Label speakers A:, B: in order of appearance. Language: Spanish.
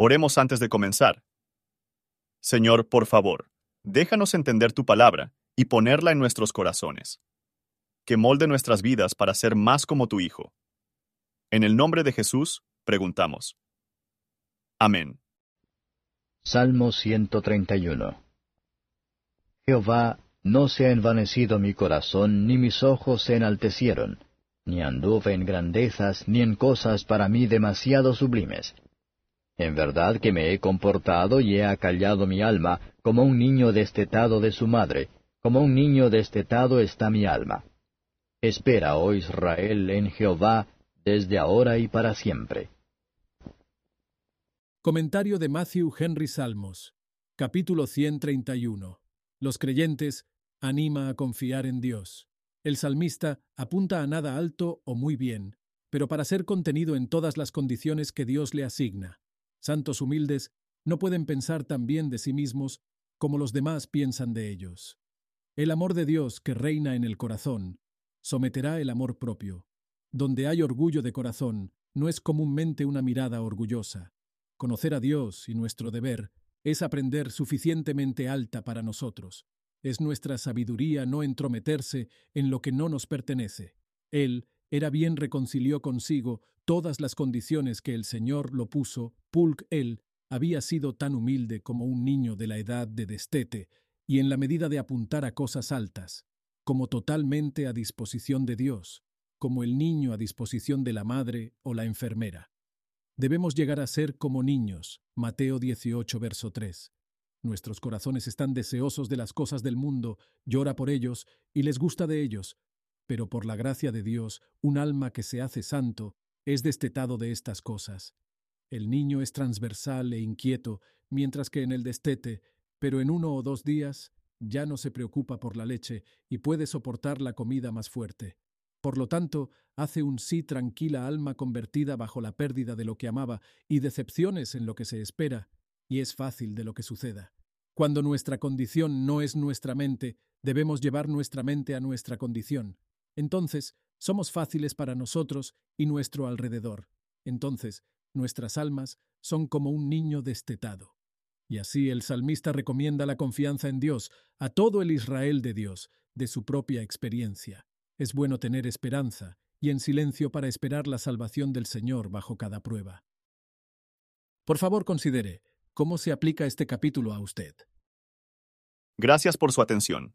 A: Oremos antes de comenzar. Señor, por favor, déjanos entender tu palabra y ponerla en nuestros corazones. Que molde nuestras vidas para ser más como tu Hijo. En el nombre de Jesús, preguntamos. Amén.
B: Salmo 131 Jehová, no se ha envanecido mi corazón, ni mis ojos se enaltecieron, ni anduve en grandezas, ni en cosas para mí demasiado sublimes. En verdad que me he comportado y he acallado mi alma, como un niño destetado de su madre, como un niño destetado está mi alma. Espera, oh Israel, en Jehová, desde ahora y para siempre.
C: Comentario de Matthew Henry Salmos, capítulo 131. Los creyentes anima a confiar en Dios. El salmista apunta a nada alto o muy bien, pero para ser contenido en todas las condiciones que Dios le asigna. Santos humildes no pueden pensar tan bien de sí mismos como los demás piensan de ellos. El amor de Dios que reina en el corazón someterá el amor propio. Donde hay orgullo de corazón, no es comúnmente una mirada orgullosa. Conocer a Dios y nuestro deber es aprender suficientemente alta para nosotros. Es nuestra sabiduría no entrometerse en lo que no nos pertenece. Él era bien reconcilió consigo todas las condiciones que el Señor lo puso, Pulk él había sido tan humilde como un niño de la edad de destete, y en la medida de apuntar a cosas altas, como totalmente a disposición de Dios, como el niño a disposición de la madre o la enfermera. Debemos llegar a ser como niños, Mateo 18, verso 3. Nuestros corazones están deseosos de las cosas del mundo, llora por ellos y les gusta de ellos, pero por la gracia de Dios, un alma que se hace santo es destetado de estas cosas. El niño es transversal e inquieto, mientras que en el destete, pero en uno o dos días, ya no se preocupa por la leche y puede soportar la comida más fuerte. Por lo tanto, hace un sí tranquila alma convertida bajo la pérdida de lo que amaba y decepciones en lo que se espera, y es fácil de lo que suceda. Cuando nuestra condición no es nuestra mente, debemos llevar nuestra mente a nuestra condición. Entonces, somos fáciles para nosotros y nuestro alrededor. Entonces, nuestras almas son como un niño destetado. Y así el salmista recomienda la confianza en Dios a todo el Israel de Dios, de su propia experiencia. Es bueno tener esperanza y en silencio para esperar la salvación del Señor bajo cada prueba. Por favor, considere cómo se aplica este capítulo a usted.
A: Gracias por su atención.